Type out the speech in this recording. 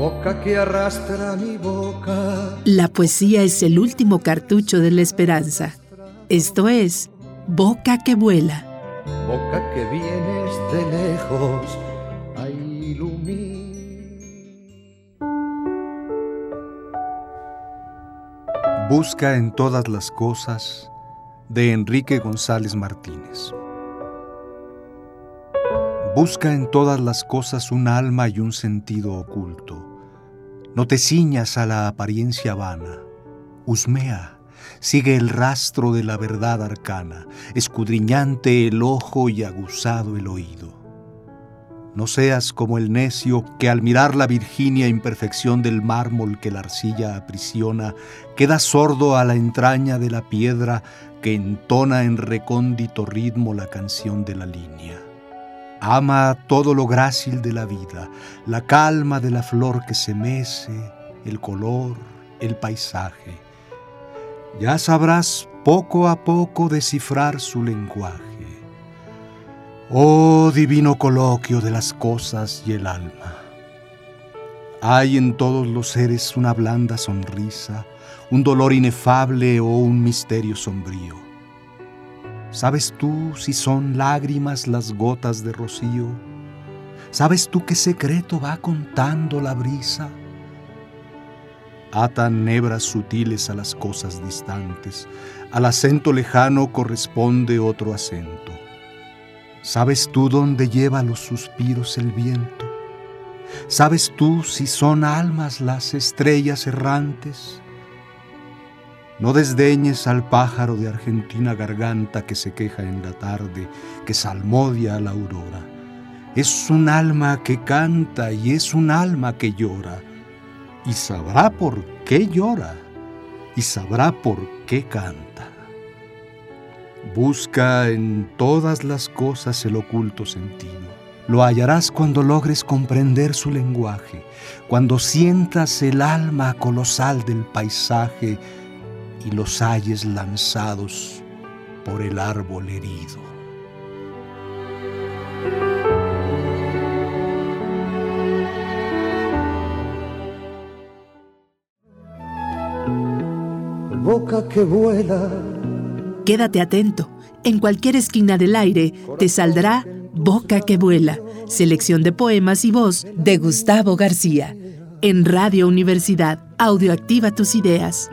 boca que arrastra mi boca. La poesía es el último cartucho de la esperanza. Esto es Boca que vuela. Boca que vienes de lejos a iluminar. Busca en todas las cosas de Enrique González Martínez. Busca en todas las cosas un alma y un sentido oculto. No te ciñas a la apariencia vana. Husmea, sigue el rastro de la verdad arcana, escudriñante el ojo y aguzado el oído. No seas como el necio que al mirar la virginia imperfección del mármol que la arcilla aprisiona, queda sordo a la entraña de la piedra que entona en recóndito ritmo la canción de la línea. Ama todo lo grácil de la vida, la calma de la flor que se mece, el color, el paisaje. Ya sabrás poco a poco descifrar su lenguaje. Oh divino coloquio de las cosas y el alma. Hay en todos los seres una blanda sonrisa, un dolor inefable o un misterio sombrío. ¿Sabes tú si son lágrimas las gotas de rocío? ¿Sabes tú qué secreto va contando la brisa? Atan nebras sutiles a las cosas distantes, al acento lejano corresponde otro acento. ¿Sabes tú dónde lleva los suspiros el viento? ¿Sabes tú si son almas las estrellas errantes? No desdeñes al pájaro de argentina garganta que se queja en la tarde, que salmodia a la aurora. Es un alma que canta y es un alma que llora, y sabrá por qué llora, y sabrá por qué canta. Busca en todas las cosas el oculto sentido. Lo hallarás cuando logres comprender su lenguaje, cuando sientas el alma colosal del paisaje y los halles lanzados por el árbol herido. Boca que vuela Quédate atento. En cualquier esquina del aire te saldrá Boca que vuela, selección de poemas y voz de Gustavo García. En Radio Universidad, audioactiva tus ideas.